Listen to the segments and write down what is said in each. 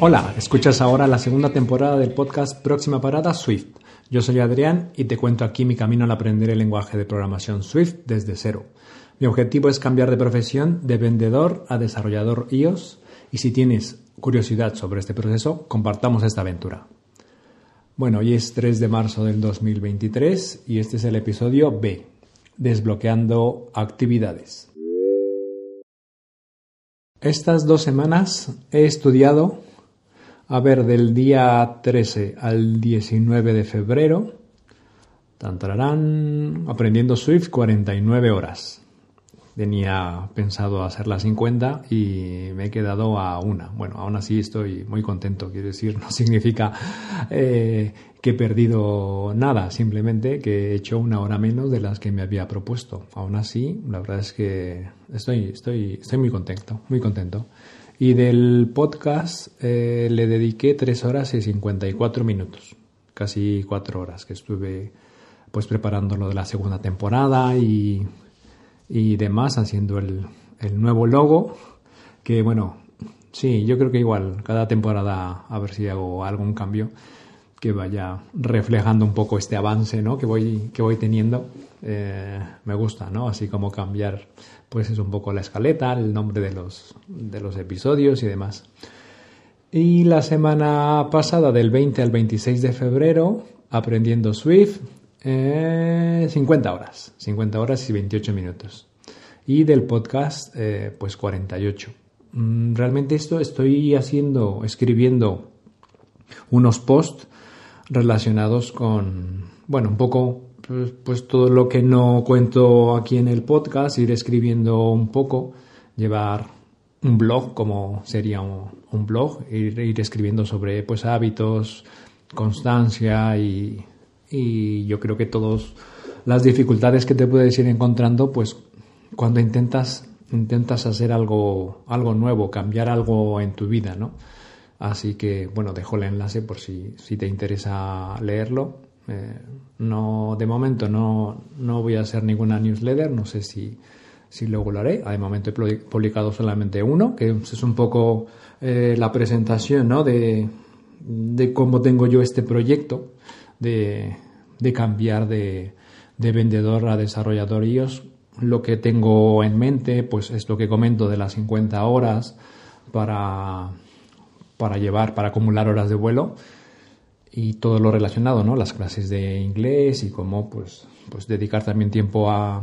Hola, escuchas ahora la segunda temporada del podcast Próxima Parada Swift. Yo soy Adrián y te cuento aquí mi camino al aprender el lenguaje de programación Swift desde cero. Mi objetivo es cambiar de profesión de vendedor a desarrollador iOS y si tienes curiosidad sobre este proceso, compartamos esta aventura. Bueno, hoy es 3 de marzo del 2023 y este es el episodio B, desbloqueando actividades. Estas dos semanas he estudiado a ver, del día 13 al 19 de febrero, tantarán, aprendiendo Swift 49 horas. Tenía pensado hacer las 50 y me he quedado a una. Bueno, aún así estoy muy contento. Quiero decir, no significa eh, que he perdido nada, simplemente que he hecho una hora menos de las que me había propuesto. Aún así, la verdad es que estoy, estoy, estoy muy contento, muy contento. Y del podcast eh, le dediqué 3 horas y 54 minutos, casi 4 horas que estuve pues preparando lo de la segunda temporada y, y demás, haciendo el, el nuevo logo, que bueno, sí, yo creo que igual cada temporada a ver si hago algún cambio que vaya reflejando un poco este avance ¿no? que, voy, que voy teniendo. Eh, me gusta, ¿no? Así como cambiar, pues es un poco la escaleta, el nombre de los, de los episodios y demás. Y la semana pasada, del 20 al 26 de febrero, aprendiendo Swift, 50 eh, horas, 50 horas y 28 minutos. Y del podcast, eh, pues 48. Mm, realmente esto estoy haciendo, escribiendo unos posts relacionados con, bueno, un poco, pues, pues, todo lo que no cuento aquí en el podcast, ir escribiendo un poco, llevar un blog como sería un, blog, ir, ir, escribiendo sobre pues hábitos, constancia y, y yo creo que todas las dificultades que te puedes ir encontrando, pues cuando intentas intentas hacer algo algo nuevo, cambiar algo en tu vida, ¿no? Así que, bueno, dejo el enlace por si, si te interesa leerlo. Eh, no, de momento no, no voy a hacer ninguna newsletter, no sé si, si luego lo haré. De momento he publicado solamente uno, que es un poco eh, la presentación ¿no? de, de, cómo tengo yo este proyecto de, cambiar de, de, vendedor a desarrollador iOS. Lo que tengo en mente pues es lo que comento de las 50 horas para para llevar, para acumular horas de vuelo y todo lo relacionado, ¿no? Las clases de inglés y cómo, pues, pues dedicar también tiempo a,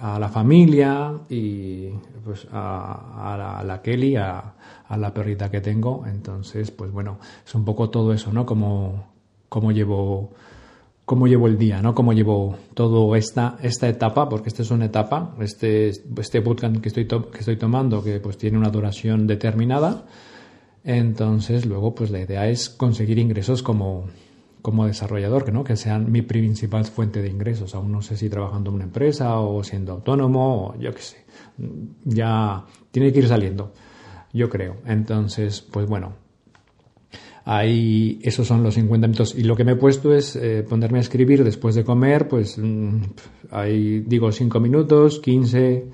a la familia y pues a, la, Kelly, a, a, la perrita que tengo. Entonces, pues bueno, es un poco todo eso, ¿no? Como, cómo llevo cómo llevo el día, ¿no? Cómo llevo toda esta, esta etapa, porque esta es una etapa, este, este bootcamp que estoy, que estoy tomando, que pues tiene una duración determinada, entonces, luego, pues la idea es conseguir ingresos como, como desarrollador, ¿no? que sean mi principal fuente de ingresos. Aún no sé si trabajando en una empresa o siendo autónomo o yo qué sé. Ya tiene que ir saliendo, yo creo. Entonces, pues bueno, ahí esos son los 50 minutos. Y lo que me he puesto es eh, ponerme a escribir después de comer, pues mm, ahí digo 5 minutos, 15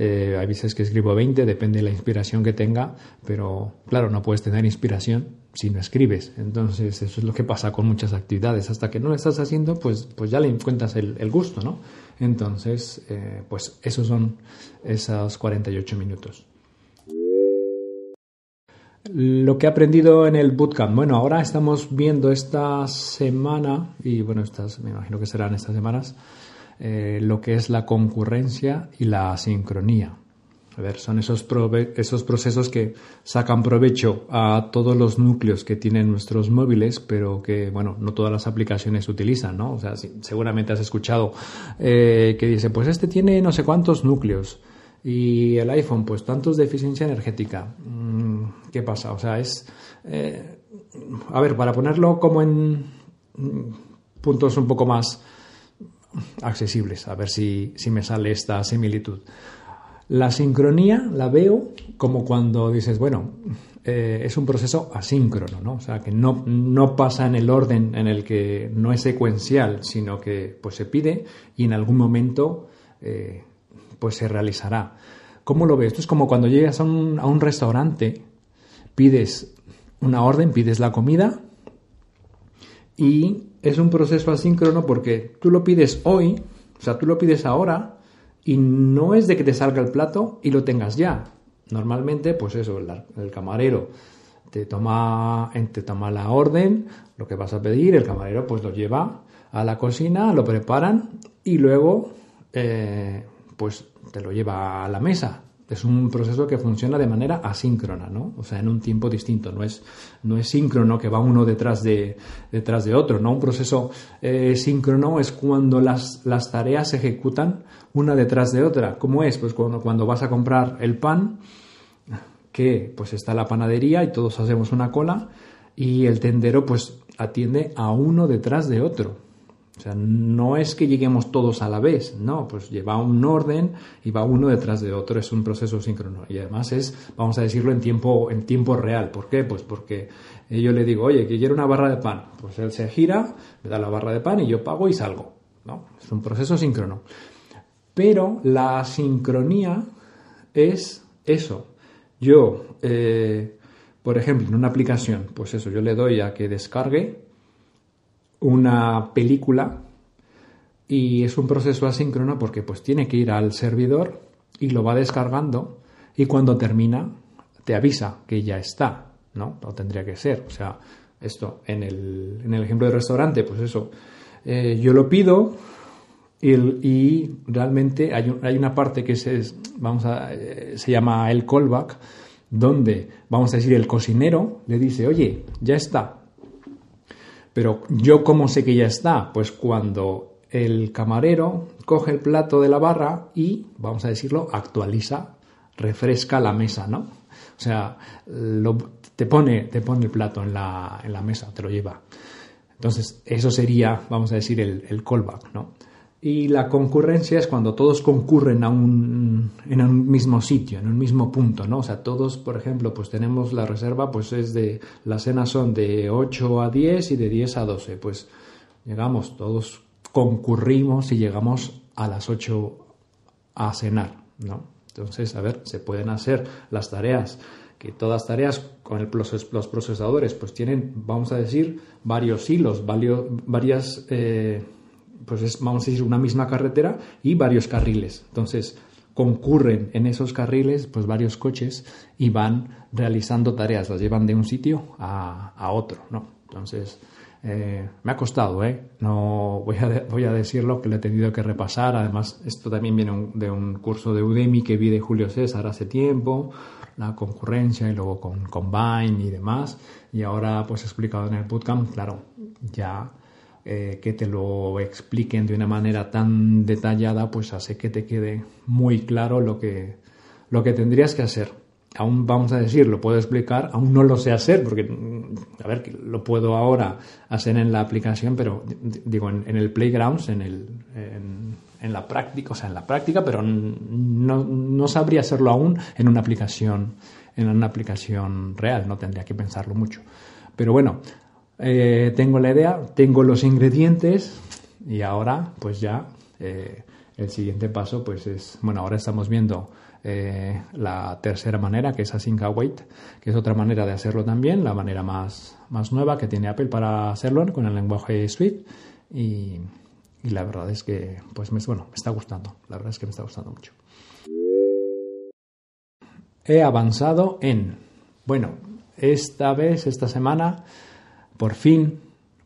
eh, hay veces que escribo 20, depende de la inspiración que tenga, pero claro, no puedes tener inspiración si no escribes. Entonces, eso es lo que pasa con muchas actividades. Hasta que no lo estás haciendo, pues, pues ya le encuentras el, gusto, ¿no? Entonces, eh, pues esos son esos 48 minutos. Lo que he aprendido en el bootcamp. Bueno, ahora estamos viendo esta semana, y bueno, estas, me imagino que serán estas semanas, eh, lo que es la concurrencia y la sincronía. A ver, son esos, esos procesos que sacan provecho a todos los núcleos que tienen nuestros móviles, pero que, bueno, no todas las aplicaciones utilizan, ¿no? O sea, seguramente has escuchado eh, que dice, pues este tiene no sé cuántos núcleos y el iPhone, pues tantos de eficiencia energética. Mm, ¿Qué pasa? O sea, es... Eh, a ver, para ponerlo como en puntos un poco más accesibles, a ver si, me sale esta similitud. La sincronía la veo como cuando dices, bueno, eh, es un proceso asíncrono, ¿no? O sea, que no, no, pasa en el orden en el que no es secuencial, sino que pues se pide y en algún momento eh, pues se realizará. ¿Cómo lo ves? Esto es como cuando llegas a un restaurante, pides una orden, pides la comida y es un proceso asíncrono porque tú lo pides hoy, o sea, tú lo pides ahora y no es de que te salga el plato y lo tengas ya. Normalmente, pues eso, el, camarero te toma, te toma la orden, lo que vas a pedir, el camarero pues lo lleva a la cocina, lo preparan y luego eh, pues te lo lleva a la mesa es un proceso que funciona de manera asíncrona, ¿no? O sea, en un tiempo distinto, no es, no es síncrono que va uno detrás de, detrás de otro, ¿no? Un proceso eh, síncrono es cuando las, las, tareas se ejecutan una detrás de otra. ¿Cómo es? Pues cuando, cuando vas a comprar el pan, que pues está la panadería y todos hacemos una cola y el tendero pues atiende a uno detrás de otro. O sea, no es que lleguemos todos a la vez, no, pues lleva un orden y va uno detrás de otro, es un proceso síncrono. Y además es, vamos a decirlo, en tiempo, en tiempo real. ¿Por qué? Pues porque yo le digo, oye, que quiero una barra de pan. Pues él se gira, me da la barra de pan y yo pago y salgo. ¿no? Es un proceso síncrono. Pero la sincronía es eso. Yo, eh, por ejemplo, en una aplicación, pues eso, yo le doy a que descargue una película y es un proceso asíncrono porque pues tiene que ir al servidor y lo va descargando y cuando termina te avisa que ya está, ¿no? Tendría que ser, o sea, esto en el, en el ejemplo del restaurante, pues eso, eh, yo lo pido y, realmente hay, hay, una parte que se, vamos a, eh, se llama el callback, donde, vamos a decir, el cocinero le dice, oye, ya está, pero yo cómo sé que ya está? Pues cuando el camarero coge el plato de la barra y, vamos a decirlo, actualiza, refresca la mesa, ¿no? O sea, te, pone, te pone el plato en la, en la mesa, te lo lleva. Entonces, eso sería, vamos a decir, el, el callback, ¿no? Y la concurrencia es cuando todos concurren a un, en un mismo sitio, en un mismo punto, ¿no? O sea, todos, por ejemplo, pues tenemos la reserva, pues es de, las cenas son de 8 a 10 y de 10 a 12. Pues llegamos, todos concurrimos y llegamos a las 8 a cenar, ¿no? Entonces, a ver, se pueden hacer las tareas, que todas tareas con el, los procesadores, pues tienen, vamos a decir, varios hilos, varios, varias... Eh, pues es, vamos a decir, una misma carretera y varios carriles. Entonces, concurren en esos carriles pues varios coches y van realizando tareas, las llevan de un sitio a, otro, ¿no? Entonces, eh, me ha costado, ¿eh? No voy a, voy a decirlo que lo he tenido que repasar. Además, esto también viene de un curso de Udemy que vi de Julio César hace tiempo, la concurrencia y luego con Combine y demás. Y ahora, pues explicado en el bootcamp, claro, ya eh, que te lo expliquen de una manera tan detallada, pues hace que te quede muy claro lo que, lo que tendrías que hacer. Aún vamos a decir, lo puedo explicar, aún no lo sé hacer, porque, mm, a ver, lo puedo ahora hacer en la aplicación, pero digo, en, el playground, en, el, en, la práctica, o sea, en la práctica, pero no, no sabría hacerlo aún en una aplicación, en una aplicación real, no tendría que pensarlo mucho. Pero bueno, eh, tengo la idea, tengo los ingredientes y ahora pues ya eh, el siguiente paso pues es, bueno, ahora estamos viendo eh, la tercera manera que es Async Await, que es otra manera de hacerlo también, la manera más, más nueva que tiene Apple para hacerlo con el lenguaje Swift y, y la verdad es que pues bueno, me está gustando, la verdad es que me está gustando mucho. He avanzado en, bueno, esta vez, esta semana, por fin,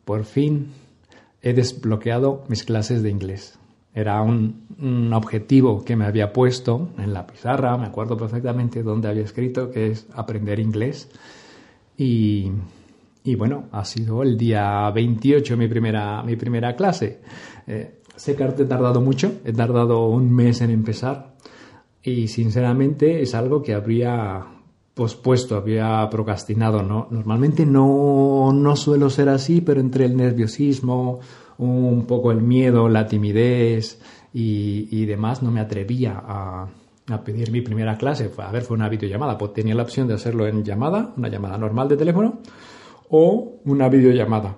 por fin he desbloqueado mis clases de inglés. Era un, objetivo que me había puesto en la pizarra, me acuerdo perfectamente dónde había escrito, que es aprender inglés. Y, bueno, ha sido el día 28 mi primera, mi primera clase. Eh, sé que he tardado mucho, he tardado un mes en empezar y sinceramente es algo que habría pospuesto, había procrastinado, ¿no? Normalmente no, no suelo ser así, pero entre el nerviosismo, un poco el miedo, la timidez y, demás, no me atrevía a, a pedir mi primera clase, a ver, fue una videollamada, pues tenía la opción de hacerlo en llamada, una llamada normal de teléfono, o una videollamada.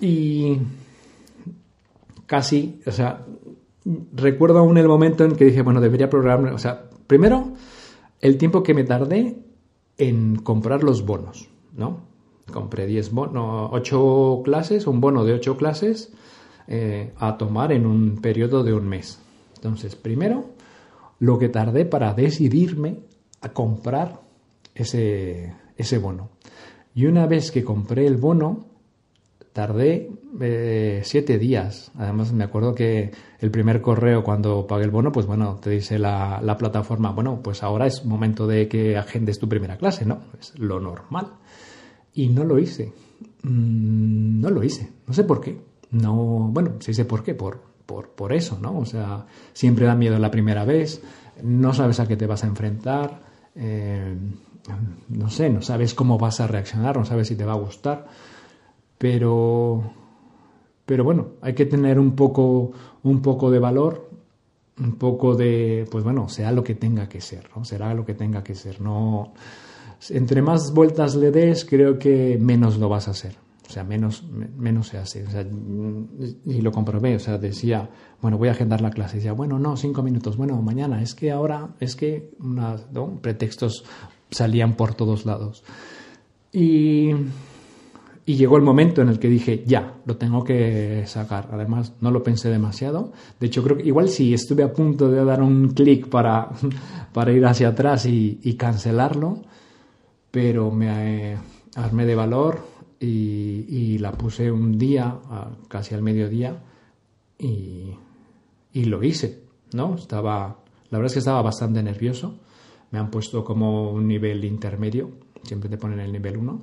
Y casi, o sea, recuerdo aún el momento en que dije, bueno, debería programar, o sea, primero, el tiempo que me tardé en comprar los bonos, ¿no? Compré 10 bonos, 8 clases, un bono de 8 clases eh, a tomar en un periodo de un mes. Entonces, primero, lo que tardé para decidirme a comprar ese, ese bono. Y una vez que compré el bono, tardé eh, siete días. Además, me acuerdo que el primer correo cuando pagué el bono, pues bueno, te dice la, la, plataforma, bueno, pues ahora es momento de que agendes tu primera clase, ¿no? Es lo normal. Y no lo hice. Mm, no lo hice. No sé por qué. No, bueno, sí sé por qué, por, por, por eso, ¿no? O sea, siempre da miedo la primera vez, no sabes a qué te vas a enfrentar, eh, no sé, no sabes cómo vas a reaccionar, no sabes si te va a gustar. Pero, pero bueno, hay que tener un poco, un poco de valor, un poco de, pues bueno, sea lo que tenga que ser, ¿no? Será lo que tenga que ser. No, entre más vueltas le des, creo que menos lo vas a hacer. O sea, menos, menos se hace. O sea, y lo comprobé. O sea, decía, bueno, voy a agendar la clase. Decía, bueno, no, cinco minutos. Bueno, mañana. Es que ahora, es que unas, pretextos salían por todos lados. Y y llegó el momento en el que dije, ya, lo tengo que sacar. Además, no lo pensé demasiado. De hecho, creo que igual sí, estuve a punto de dar un clic para, para ir hacia atrás y, cancelarlo, pero me armé de valor y, la puse un día, casi al mediodía, y, y lo hice, ¿no? Estaba, la verdad es que estaba bastante nervioso. Me han puesto como un nivel intermedio, siempre te ponen el nivel 1,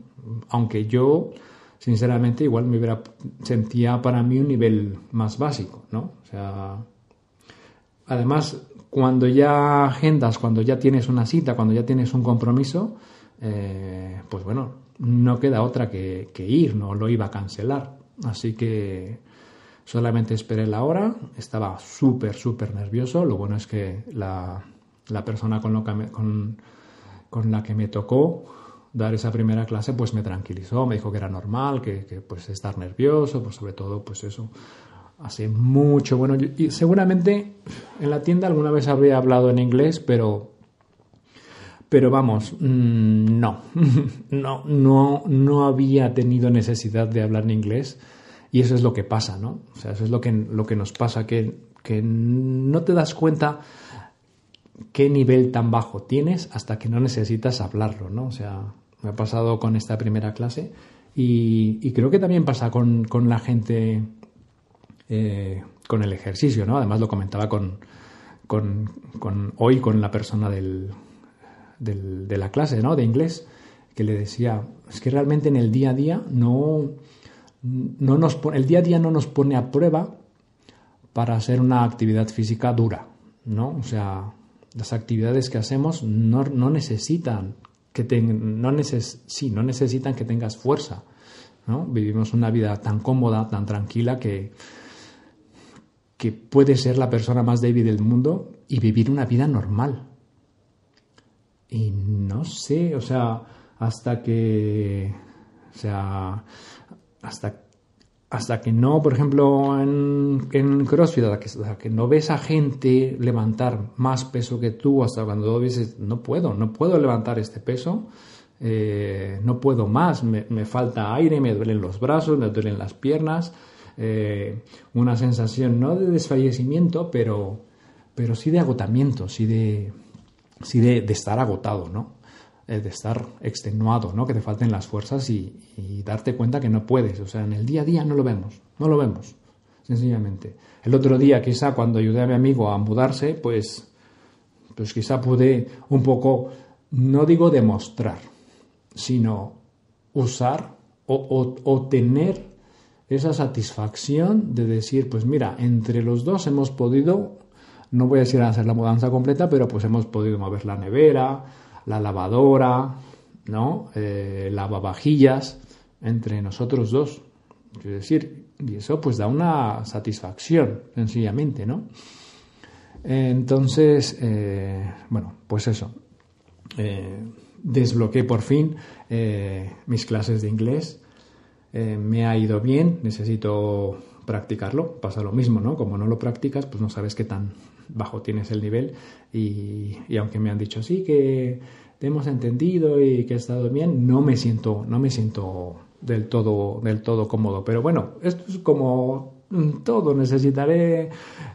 aunque yo sinceramente igual me hubiera sentía para mí un nivel más básico, ¿no? O sea, además cuando ya agendas, cuando ya tienes una cita, cuando ya tienes un compromiso, eh, pues bueno, no queda otra que, ir, no lo iba a cancelar. Así que solamente esperé la hora, estaba súper, súper nervioso. Lo bueno es que la, persona con, lo con, con la que me tocó dar esa primera clase, pues me tranquilizó, me dijo que era normal, que, que pues estar nervioso, pues sobre todo, pues eso, hace mucho, bueno, y seguramente en la tienda alguna vez habría hablado en inglés, pero, pero vamos, mm, no, no, no, no había tenido necesidad de hablar en inglés y eso es lo que pasa, ¿no? O sea, eso es lo que, lo que nos pasa, que, que no te das cuenta qué nivel tan bajo tienes hasta que no necesitas hablarlo, ¿no? O sea, me ha pasado con esta primera clase y, creo que también pasa con, la gente eh, con el ejercicio, ¿no? Además lo comentaba con, con, hoy con la persona del, de la clase, ¿no? De inglés, que le decía, es que realmente en el día a día no, no nos el día a día no nos pone a prueba para hacer una actividad física dura, ¿no? O sea, las actividades que hacemos no, no necesitan que no, sí, no necesitan que tengas fuerza. ¿no? Vivimos una vida tan cómoda, tan tranquila, que, que puede ser la persona más débil del mundo y vivir una vida normal. Y no sé, o sea, hasta que, o sea, hasta hasta que no, por ejemplo, en, en CrossFit, hasta que, no ves a gente levantar más peso que tú, hasta cuando dices, no puedo, no puedo levantar este peso, eh, no puedo más, me, falta aire, me duelen los brazos, me duelen las piernas, eh, una sensación no de desfallecimiento, pero, pero sí de agotamiento, sí de, sí de estar agotado, ¿no? De estar extenuado, ¿no? que te falten las fuerzas y, darte cuenta que no puedes. O sea, en el día a día no lo vemos, no lo vemos, sencillamente. El otro día, quizá cuando ayudé a mi amigo a mudarse, pues, pues quizá pude un poco, no digo demostrar, sino usar o, o tener esa satisfacción de decir, pues mira, entre los dos hemos podido, no voy a decir hacer la mudanza completa, pero pues hemos podido mover la nevera, la lavadora, ¿no? Eh, lavavajillas entre nosotros dos. Es decir, y eso pues da una satisfacción, sencillamente, ¿no? Entonces, eh, bueno, pues eso. Eh, desbloqueé por fin eh, mis clases de inglés. me ha ido bien, necesito practicarlo. Pasa lo mismo, ¿no? Como no lo practicas, pues no sabes qué tan bajo tienes el nivel. Y, y aunque me han dicho sí que hemos entendido y que ha estado bien, no me siento, no me siento del todo, del todo cómodo. Pero bueno, esto es como todo, necesitaré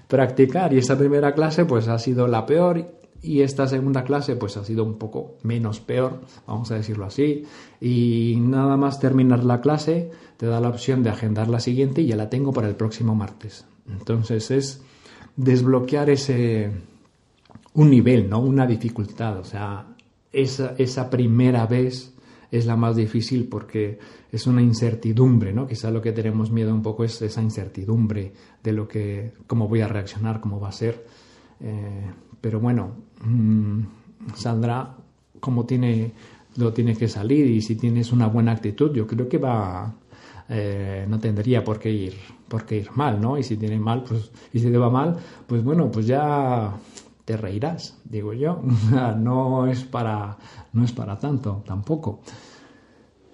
practicar y esta primera clase pues ha sido la peor y esta segunda clase pues ha sido un poco menos peor, vamos a decirlo así, y nada más terminar la clase te da la opción de agendar la siguiente y ya la tengo para el próximo martes. Entonces es desbloquear ese un nivel, ¿no? Una dificultad, o sea, esa, esa primera vez es la más difícil porque es una incertidumbre, ¿no? Quizá lo que tenemos miedo un poco es esa incertidumbre de lo que, cómo voy a reaccionar, cómo va a ser. Eh, pero bueno, mm, saldrá como tiene, lo tiene que salir y si tienes una buena actitud, yo creo que va, eh, no tendría por qué ir, por qué ir mal, ¿no? Y si tiene mal, pues, y si te va mal, pues bueno, pues ya te reirás, digo yo. no es para, no es para tanto, tampoco.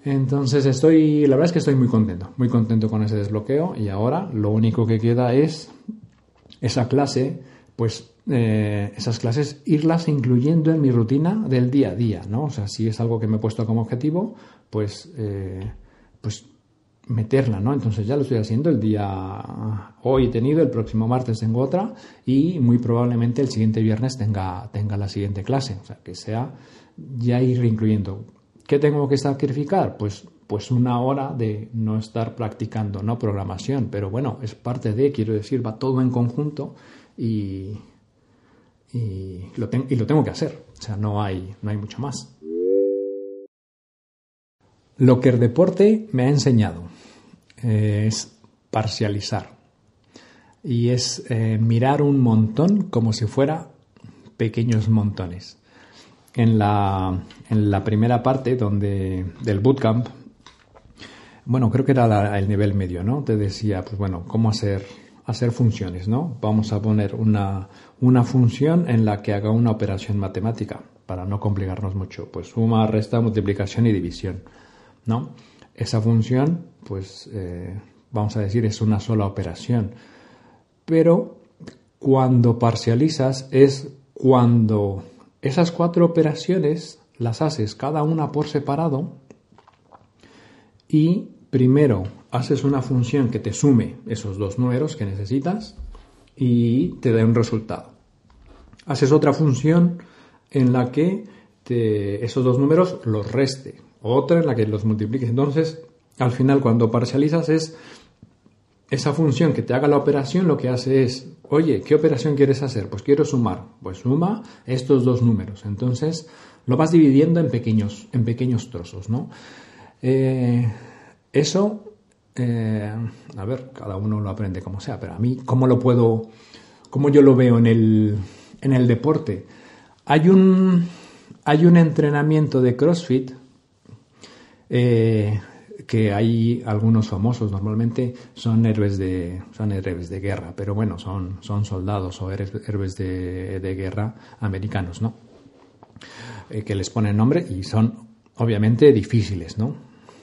Entonces estoy, la verdad es que estoy muy contento, muy contento con ese desbloqueo y ahora lo único que queda es esa clase, pues eh, esas clases irlas incluyendo en mi rutina del día a día, ¿no? O sea, si es algo que me he puesto como objetivo, pues, eh, pues meterla, ¿no? Entonces ya lo estoy haciendo el día hoy he tenido, el próximo martes tengo otra y muy probablemente el siguiente viernes tenga, tenga la siguiente clase, o sea, que sea ya ir incluyendo ¿Qué tengo que sacrificar? Pues, pues una hora de no estar practicando, no programación, pero bueno, es parte de, quiero decir, va todo en conjunto y, y, lo, y lo tengo que hacer, o sea, no hay, no hay mucho más. Lo que el deporte me ha enseñado es parcializar y es eh, mirar un montón como si fuera pequeños montones en la, en la primera parte donde, del bootcamp, bueno, creo que era el nivel medio, ¿no? Te decía, pues bueno, cómo hacer, hacer funciones, ¿no? Vamos a poner una, una función en la que haga una operación matemática, para no complicarnos mucho. Pues suma, resta, multiplicación y división, ¿no? Esa función, pues, eh, vamos a decir, es una sola operación. Pero cuando parcializas es cuando esas cuatro operaciones las haces cada una por separado y primero haces una función que te sume esos dos números que necesitas y te da un resultado. Haces otra función en la que esos dos números los reste, otra en la que los multipliques. Entonces, al final, cuando parcializas es esa función que te haga la operación lo que hace es, oye, ¿qué operación quieres hacer? Pues quiero sumar. Pues suma estos dos números. Entonces lo vas dividiendo en pequeños, en pequeños trozos, ¿no? Eh, eso, eh, a ver, cada uno lo aprende como sea, pero a mí, ¿cómo lo puedo, cómo yo lo veo en el, en el deporte? Hay un, hay un entrenamiento de CrossFit eh, que hay algunos famosos, normalmente son héroes de, son héroes de guerra, pero bueno, son, son soldados o héroes de, de guerra americanos, ¿no? Eh, que les ponen nombre y son obviamente difíciles, ¿no?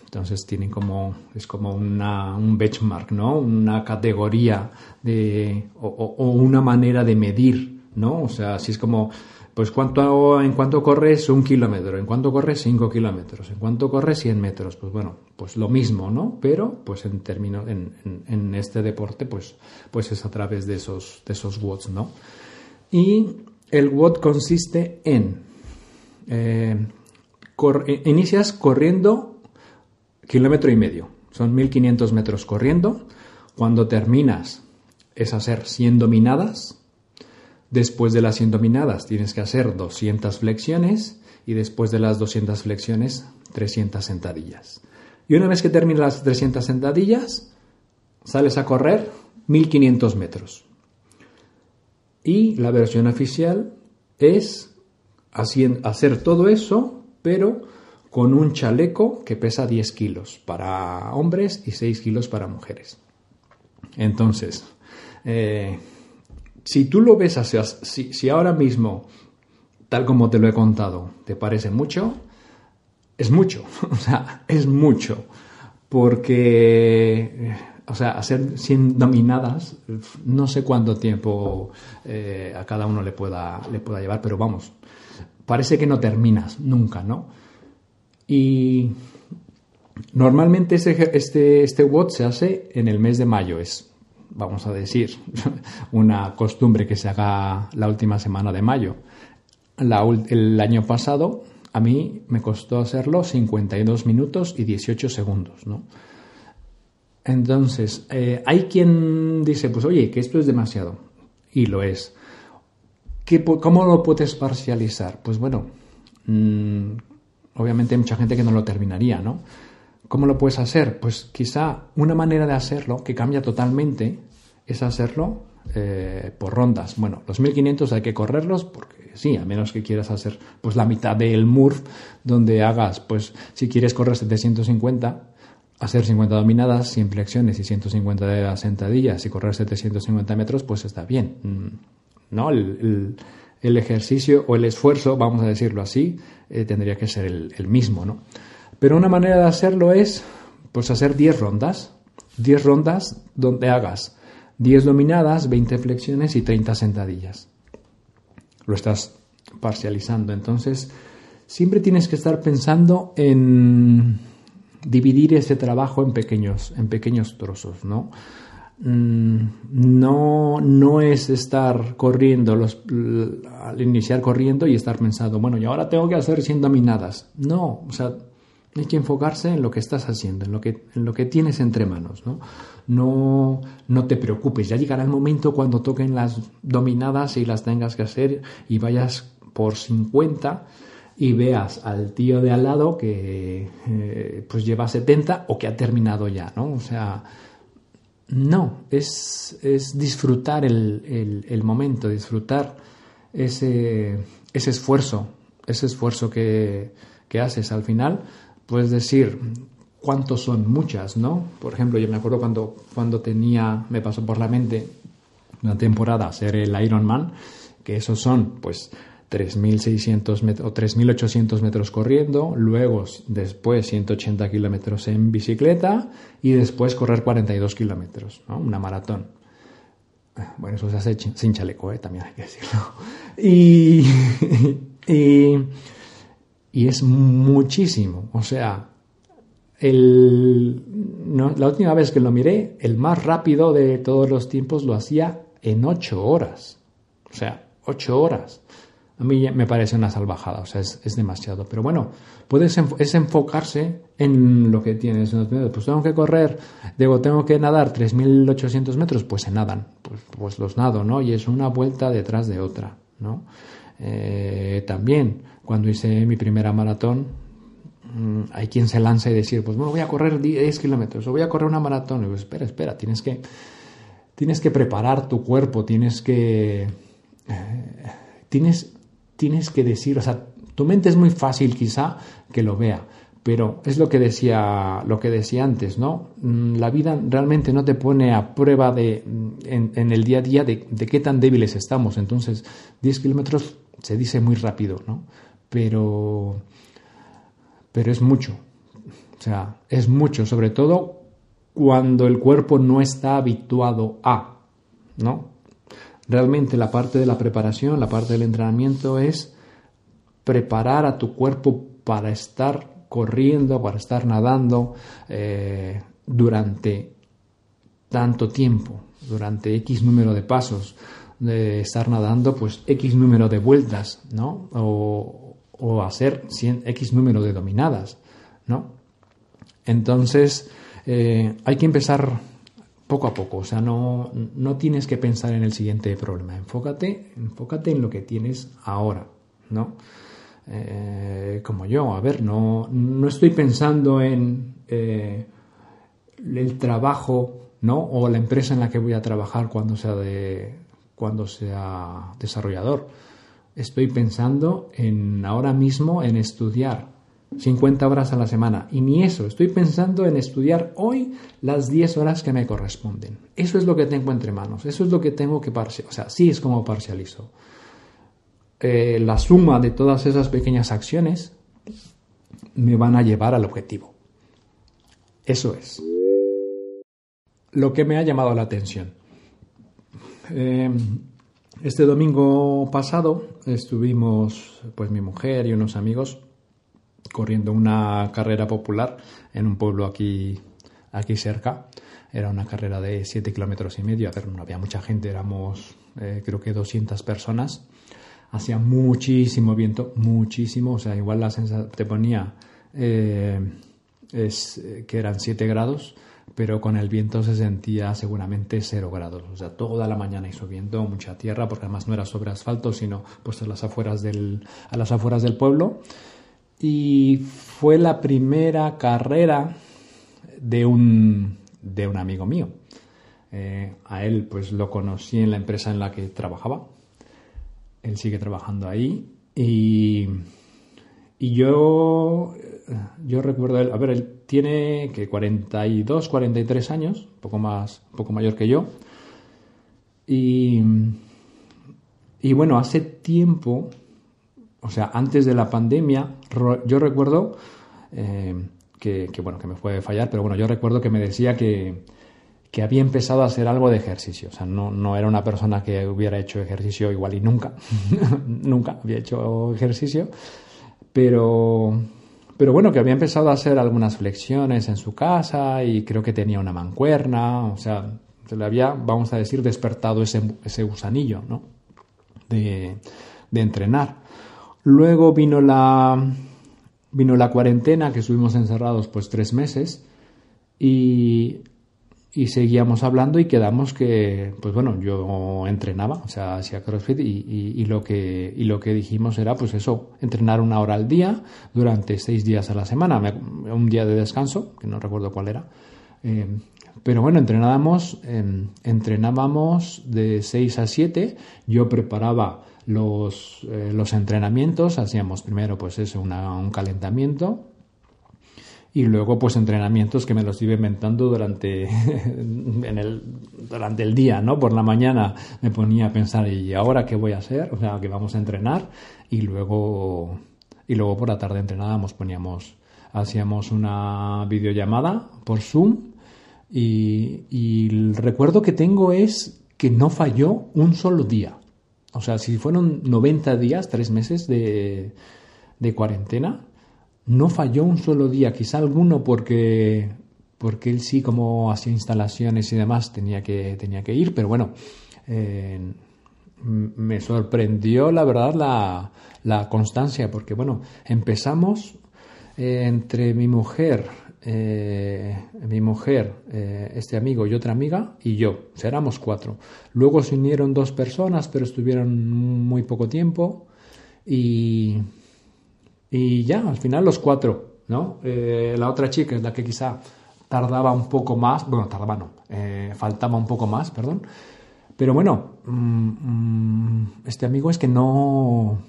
Entonces tienen como, es como una, un benchmark, ¿no? Una categoría de, o, o, una manera de medir, ¿no? O sea, si es como, pues ¿cuánto, en cuánto corres un kilómetro, en cuánto corres cinco kilómetros, en cuánto corres 100 metros, pues bueno, pues lo mismo, ¿no? Pero pues en términos, en, en, este deporte, pues, pues es a través de esos, de esos watts, ¿no? Y el watt consiste en, eh, eh, inicias corriendo kilómetro y medio, son 1500 metros corriendo, cuando terminas es hacer 100 dominadas, Después de las 100 dominadas tienes que hacer 200 flexiones y después de las 200 flexiones 300 sentadillas. Y una vez que terminas las 300 sentadillas, sales a correr 1500 metros. Y la versión oficial es hacer todo eso, pero con un chaleco que pesa 10 kilos para hombres y 6 kilos para mujeres. Entonces, eh, si tú lo ves así, si, ahora mismo, tal como te lo he contado, te parece mucho, es mucho, o sea, es mucho, porque, o sea, hacer 100 dominadas, no sé cuánto tiempo eh, a cada uno le pueda, le pueda llevar, pero vamos, parece que no terminas nunca, ¿no? Y normalmente este, este, este se hace en el mes de mayo, es vamos a decir, una costumbre que se haga la última semana de mayo. el año pasado a mí me costó hacerlo 52 minutos y 18 segundos, ¿no? Entonces, eh, hay quien dice, pues oye, que esto es demasiado. Y lo es. ¿Cómo lo puedes parcializar? Pues bueno, mm, obviamente hay mucha gente que no lo terminaría, ¿no? ¿Cómo lo puedes hacer? Pues quizá una manera de hacerlo que cambia totalmente es hacerlo eh, por rondas. Bueno, los 1500 hay que correrlos porque sí, a menos que quieras hacer pues la mitad del MURF donde hagas, pues si quieres correr 750, hacer 50 dominadas, 100 flexiones y 150 de sentadillas y correr 750 metros, pues está bien. Mm, ¿No? El, ejercicio o el esfuerzo, vamos a decirlo así, eh, tendría que ser el, el mismo, ¿no? Pero una manera de hacerlo es pues hacer 10 rondas. 10 rondas donde hagas 10 dominadas, 20 flexiones y 30 sentadillas. Lo estás parcializando. Entonces, siempre tienes que estar pensando en dividir ese trabajo en pequeños, en pequeños trozos, ¿no? Mm, no, no es estar corriendo, los, al iniciar corriendo y estar pensando, bueno, y ahora tengo que hacer 100 dominadas. No, o sea, hay que enfocarse en lo que estás haciendo, en lo que, en lo que tienes entre manos. ¿no? No, no te preocupes, ya llegará el momento cuando toquen las dominadas y las tengas que hacer y vayas por 50 y veas al tío de al lado que eh, pues lleva 70 o que ha terminado ya, ¿no? O sea, no, es, es disfrutar el, el, momento, disfrutar ese, ese esfuerzo, ese esfuerzo que, que haces al final puedes decir cuántos son muchas, ¿no? Por ejemplo, yo me acuerdo cuando, cuando tenía, me pasó por la mente una temporada ser el Ironman, que esos son pues 3.600 metros o 3.800 metros corriendo, luego después 180 kilómetros en bicicleta y después correr 42 kilómetros, ¿no? Una maratón. Bueno, eso se hace sin chaleco, ¿eh? también hay que decirlo. Y y es muchísimo. O sea, el, la última vez que lo miré, el más rápido de todos los tiempos lo hacía en ocho horas. O sea, ocho horas. A mí me parece una salvajada, o sea, es, demasiado. Pero bueno, puedes es enfocarse en lo que tienes. Pues tengo que correr, digo, tengo que nadar 3.800 metros, pues se nadan. Pues, pues los nado, ¿no? Y es una vuelta detrás de otra, ¿no? Eh, también, cuando hice mi primera maratón, mm, hay quien se lanza y decir, pues bueno, voy a correr 10 kilómetros o voy a correr una maratón. Y espera, espera, tienes que, tienes que preparar tu cuerpo, tienes que, eh, tienes, tienes que decir, o sea, tu mente es muy fácil quizá que lo vea, pero es lo que decía, lo que decía antes, ¿no? Mm, la vida realmente no te pone a prueba de, en, el día a día de, de, qué tan débiles estamos. Entonces, 10 kilómetros se dice muy rápido, ¿no? Pero, pero es mucho. O sea, es mucho, sobre todo cuando el cuerpo no está habituado a, ¿no? Realmente la parte de la preparación, la parte del entrenamiento es preparar a tu cuerpo para estar corriendo, para estar nadando eh, durante tanto tiempo, durante X número de pasos, de estar nadando pues X número de vueltas, ¿no? O hacer 100, X número de dominadas, ¿no? Entonces, eh, hay que empezar poco a poco, o sea, no, no tienes que pensar en el siguiente problema, enfócate, enfócate en lo que tienes ahora, ¿no? Eh, como yo, a ver, no, no estoy pensando en eh, el trabajo, ¿no? O la empresa en la que voy a trabajar cuando sea de, cuando sea desarrollador. Estoy pensando en ahora mismo en estudiar 50 horas a la semana. Y ni eso, estoy pensando en estudiar hoy las 10 horas que me corresponden. Eso es lo que tengo entre manos, eso es lo que tengo que parcializar. O sea, sí es como parcializo. Eh, la suma de todas esas pequeñas acciones me van a llevar al objetivo. Eso es lo que me ha llamado la atención. Eh, este domingo pasado estuvimos, pues mi mujer y unos amigos, corriendo una carrera popular en un pueblo aquí, aquí cerca. Era una carrera de 7 kilómetros y medio. A ver, no había mucha gente, éramos eh, creo que 200 personas. Hacía muchísimo viento, muchísimo. O sea, igual la sensación te ponía eh, es, que eran 7 grados pero con el viento se sentía seguramente cero grados. O sea, toda la mañana hizo viento, mucha tierra, porque además no era sobre asfalto, sino pues a las afueras del, a las afueras del pueblo. Y fue la primera carrera de un, de un amigo mío. Eh, a él pues lo conocí en la empresa en la que trabajaba. Él sigue trabajando ahí y, y yo, yo recuerdo, a ver, él tiene que 42, 43 años, poco más, poco mayor que yo. Y, y bueno, hace tiempo, o sea, antes de la pandemia, yo recuerdo eh, que, bueno, que me fue fallar, pero bueno, yo recuerdo que me decía que, que había empezado a hacer algo de ejercicio. O sea, no, no era una persona que hubiera hecho ejercicio igual y nunca, nunca había hecho ejercicio, pero pero bueno, que había empezado a hacer algunas flexiones en su casa y creo que tenía una mancuerna, o sea, se le había, vamos a decir, despertado ese, ese gusanillo, ¿no? De, de entrenar. Luego vino la, vino la cuarentena, que estuvimos encerrados pues tres meses, y y seguíamos hablando y quedamos que, pues bueno, yo entrenaba, o sea, hacía CrossFit y, y, lo que, y lo que dijimos era, pues eso, entrenar una hora al día durante seis días a la semana, un día de descanso, que no recuerdo cuál era. Eh, pero bueno, entrenábamos, em, entrenábamos de seis a siete, yo preparaba los, eh, los entrenamientos, hacíamos primero pues eso, un calentamiento, y luego pues entrenamientos que me los iba inventando durante, en el, durante el día, ¿no? Por la mañana me ponía a pensar, ¿y ahora qué voy a hacer? O sea, que vamos a entrenar y luego, y luego por la tarde entrenábamos, poníamos, hacíamos una videollamada por Zoom y, el recuerdo que tengo es que no falló un solo día. O sea, si fueron 90 días, tres meses de, de cuarentena, no falló un solo día, quizá alguno porque, porque él sí, como hacía instalaciones y demás, tenía que, tenía que ir, pero bueno, eh, me sorprendió la verdad la, la, constancia, porque bueno, empezamos eh, entre mi mujer, eh, mi mujer, este amigo y otra amiga y yo, o éramos cuatro. Luego se unieron dos personas, pero estuvieron muy poco tiempo y y ya, al final los cuatro, ¿no? Eh, la otra chica es la que quizá tardaba un poco más, bueno, tardaba no, eh, faltaba un poco más, perdón. Pero bueno, mm, mm, este amigo es que no,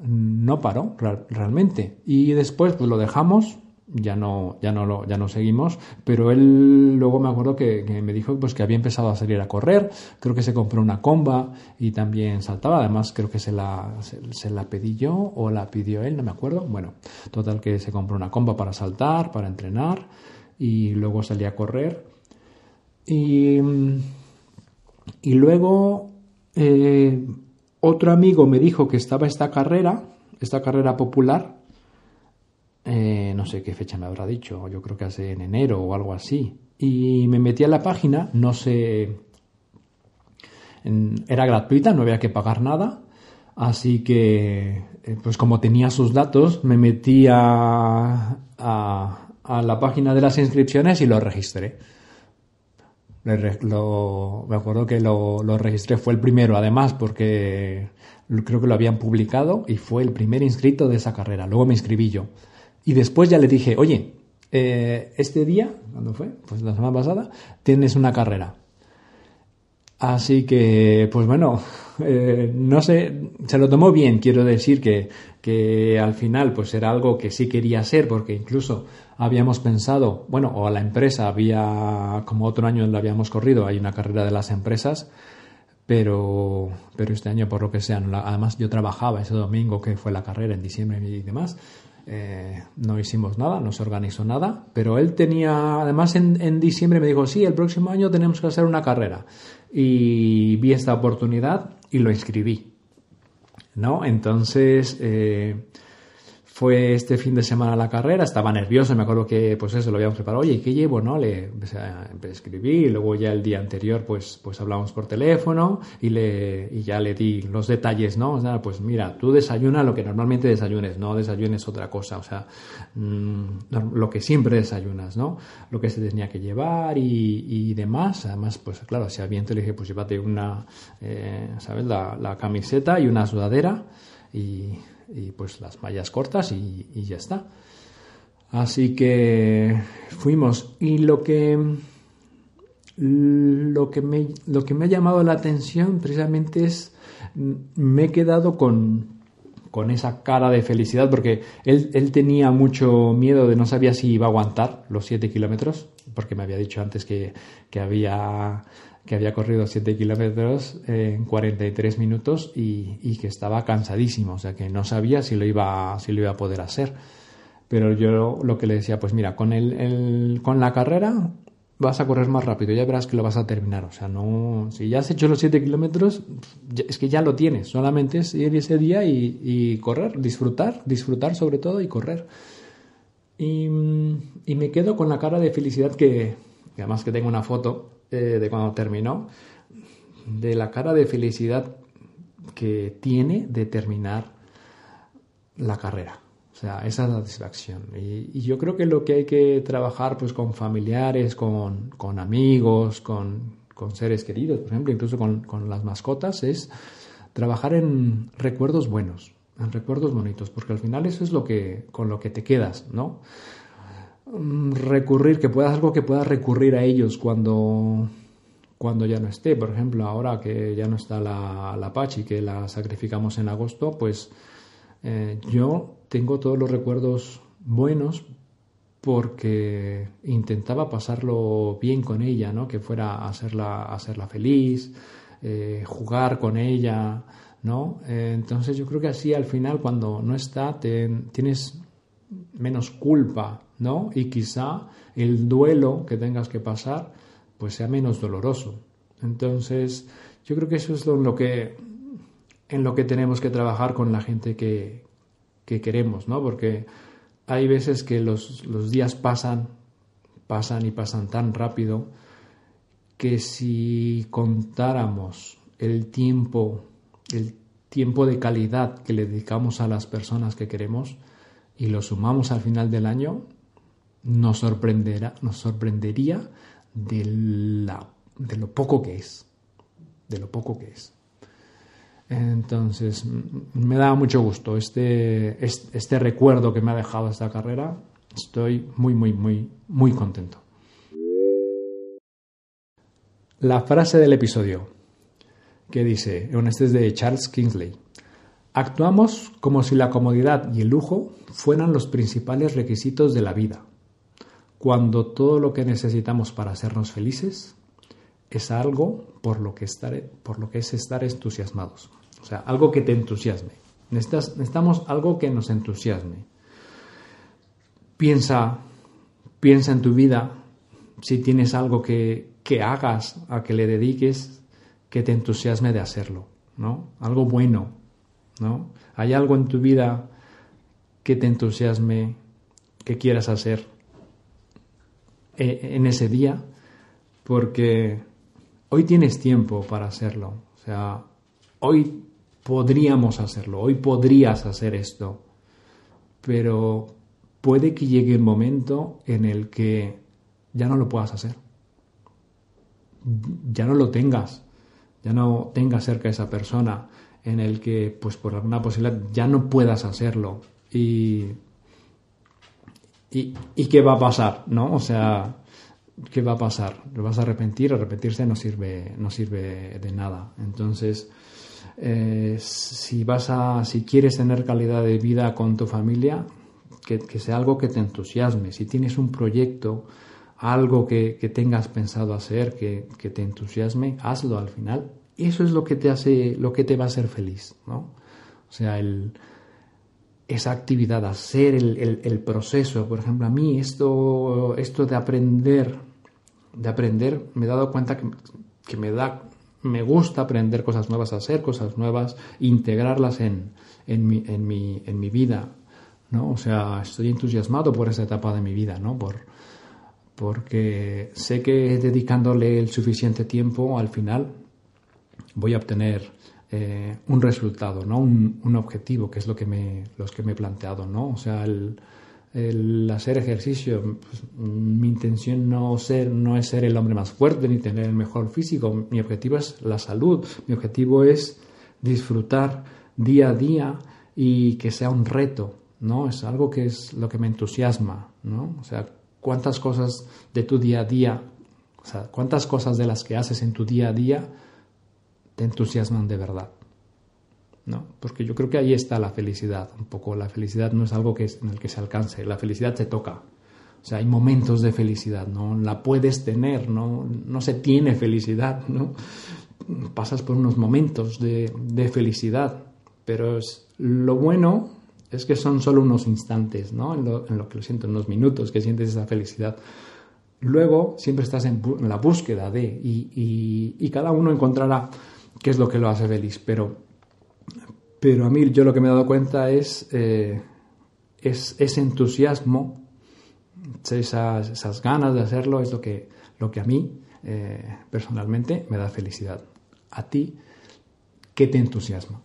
no paró realmente. Y después pues lo dejamos ya no, ya no lo, ya no seguimos, pero él luego me acuerdo que, me dijo pues que había empezado a salir a correr, creo que se compró una comba y también saltaba, además creo que se la, se, la pedí yo o la pidió él, no me acuerdo, bueno, total que se compró una comba para saltar, para entrenar y luego salía a correr. Y, y luego eh, otro amigo me dijo que estaba esta carrera, esta carrera popular, eh, no sé qué fecha me habrá dicho, yo creo que hace en enero o algo así. Y me metí a la página, no sé, era gratuita, no había que pagar nada. Así que, eh, pues como tenía sus datos, me metí a, a, la página de las inscripciones y lo registré. Lo, me acuerdo que lo, lo, registré, fue el primero además porque creo que lo habían publicado y fue el primer inscrito de esa carrera. Luego me inscribí yo. Y después ya le dije, oye, eh, este día, ¿cuándo fue? Pues la semana pasada, tienes una carrera. Así que, pues bueno, eh, no sé, se lo tomó bien, quiero decir que, que al final pues era algo que sí quería hacer, porque incluso habíamos pensado, bueno, o a la empresa había, como otro año lo habíamos corrido, hay una carrera de las empresas, pero, pero este año, por lo que sea, además yo trabajaba ese domingo que fue la carrera en diciembre y demás, eh, no hicimos nada, no se organizó nada, pero él tenía, además en, en, diciembre me dijo, sí, el próximo año tenemos que hacer una carrera. Y vi esta oportunidad y lo inscribí. ¿No? Entonces, eh, fue este fin de semana la carrera, estaba nervioso, me acuerdo que pues eso lo habíamos preparado, oye, ¿qué llevo? ¿no? Le empecé luego ya el día anterior pues, pues hablamos por teléfono y, le, y ya le di los detalles, ¿no? O sea, pues mira, tú desayuna lo que normalmente desayunes, no desayunes otra cosa, o sea, mm, lo que siempre desayunas, ¿no? Lo que se tenía que llevar y, y demás, además pues claro, si había le dije pues llévate una, eh, ¿sabes? La, la camiseta y una sudadera y y pues las mallas cortas y, ya está. Así que fuimos y lo que lo que me lo que me ha llamado la atención precisamente es me he quedado con con esa cara de felicidad porque él, él tenía mucho miedo de no sabía si iba a aguantar los 7 kilómetros porque me había dicho antes que, que había que había corrido 7 kilómetros en 43 minutos y, y, que estaba cansadísimo, o sea que no sabía si lo iba, si lo iba a poder hacer. Pero yo lo que le decía, pues mira, con, el, con la carrera vas a correr más rápido, ya verás que lo vas a terminar. O sea, no, si ya has hecho los 7 kilómetros, es que ya lo tienes, solamente es ir ese día y, y correr, disfrutar, disfrutar sobre todo y correr. Y, y me quedo con la cara de felicidad que, además que tengo una foto eh, de cuando terminó, de la cara de felicidad que tiene de terminar la carrera. O sea, esa satisfacción. Y, yo creo que lo que hay que trabajar pues con familiares, con, con amigos, con, con, seres queridos, por ejemplo, incluso con, con, las mascotas, es trabajar en recuerdos buenos, en recuerdos bonitos, porque al final eso es lo que, con lo que te quedas, ¿no? Mm, recurrir, que puedas algo que puedas recurrir a ellos cuando, cuando ya no esté. Por ejemplo, ahora que ya no está la, la Pachi, que la sacrificamos en agosto, pues eh, yo tengo todos los recuerdos buenos porque intentaba pasarlo bien con ella, ¿no? Que fuera hacerla, hacerla feliz, eh, jugar con ella, ¿no? Eh, entonces yo creo que así al final cuando no está tienes menos culpa, ¿no? Y quizá el duelo que tengas que pasar pues sea menos doloroso. Entonces, yo creo que eso es lo que en lo que tenemos que trabajar con la gente que, que queremos, ¿no? Porque hay veces que los, los días pasan, pasan y pasan tan rápido que si contáramos el tiempo, el tiempo de calidad que le dedicamos a las personas que queremos, y lo sumamos al final del año, nos, sorprenderá, nos sorprendería de, la, de lo poco que es. De lo poco que es. Entonces, me da mucho gusto este, este, recuerdo que me ha dejado esta carrera. Estoy muy, muy, muy, muy contento. La frase del episodio que dice, este es de Charles Kingsley. Actuamos como si la comodidad y el lujo fueran los principales requisitos de la vida, cuando todo lo que necesitamos para hacernos felices es algo por lo que, estar, por lo que es estar entusiasmados. O sea, algo que te entusiasme. necesitamos algo que nos entusiasme. Piensa, piensa en tu vida, si tienes algo que, que hagas, a que le dediques, que te entusiasme de hacerlo, ¿no? Algo bueno, ¿no? ¿Hay algo en tu vida que te entusiasme, que quieras hacer en ese día? Porque hoy tienes tiempo para hacerlo. O sea, hoy podríamos hacerlo, hoy podrías hacer esto, pero puede que llegue el momento en el que ya no lo puedas hacer. Ya no lo tengas, ya no tengas cerca a esa persona, en el que, pues por alguna posibilidad, ya no puedas hacerlo. Y, y, qué va a pasar, ¿no? O sea, ¿qué va a pasar? ¿Lo vas a arrepentir? Arrepentirse no sirve, no sirve de nada. Entonces, eh, si vas a, si quieres tener calidad de vida con tu familia, que, sea algo que te entusiasme. Si tienes un proyecto, algo que, tengas pensado hacer, que, te entusiasme, hazlo al final. Eso es lo que te hace, lo que te va a hacer feliz, ¿no? O sea, el, esa actividad, hacer el, proceso. Por ejemplo, a mí esto, esto de aprender, de aprender, me he dado cuenta que, me da, me gusta aprender cosas nuevas, hacer cosas nuevas, integrarlas en, en, mi, en, mi, en mi vida, ¿no? O sea, estoy entusiasmado por esa etapa de mi vida, ¿no? Por, porque sé que dedicándole el suficiente tiempo al final voy a obtener eh, un resultado, ¿no? Un, objetivo, que es lo que me, los que me he planteado, ¿no? O sea, el, hacer ejercicio, pues, mi intención no, ser, no es ser el hombre más fuerte ni tener el mejor físico, mi objetivo es la salud, mi objetivo es disfrutar día a día y que sea un reto, ¿no? Es algo que es lo que me entusiasma, ¿no? O sea, cuántas cosas de tu día a día, o sea, cuántas cosas de las que haces en tu día a día te entusiasman de verdad. ¿no? Porque yo creo que ahí está la felicidad. Un poco la felicidad no es algo que en el que se alcance, la felicidad se toca. O sea, hay momentos de felicidad, ¿no? La puedes tener, ¿no? No se tiene felicidad, ¿no? Pasas por unos momentos de, felicidad, pero es, lo bueno es que son solo unos instantes, ¿no? En lo, que lo siento, en unos minutos que sientes esa felicidad. Luego siempre estás en, la búsqueda de, y, y cada uno encontrará qué es lo que lo hace feliz. Pero, pero a mí yo lo que me he dado cuenta es, eh, es ese entusiasmo, esas, esas, ganas de hacerlo, es lo que, lo que a mí eh, personalmente me da felicidad. A ti, ¿qué te entusiasma?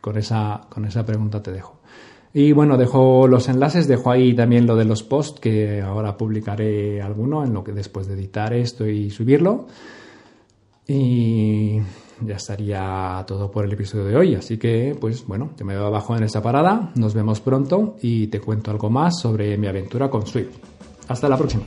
Con esa, con esa pregunta te dejo. Y bueno, dejo los enlaces, dejo ahí también lo de los posts, que ahora publicaré alguno en lo que después de editar esto y subirlo. Y ya estaría todo por el episodio de hoy. Así que, pues bueno, te me veo abajo en esta parada. Nos vemos pronto y te cuento algo más sobre mi aventura con Swift. Hasta la próxima.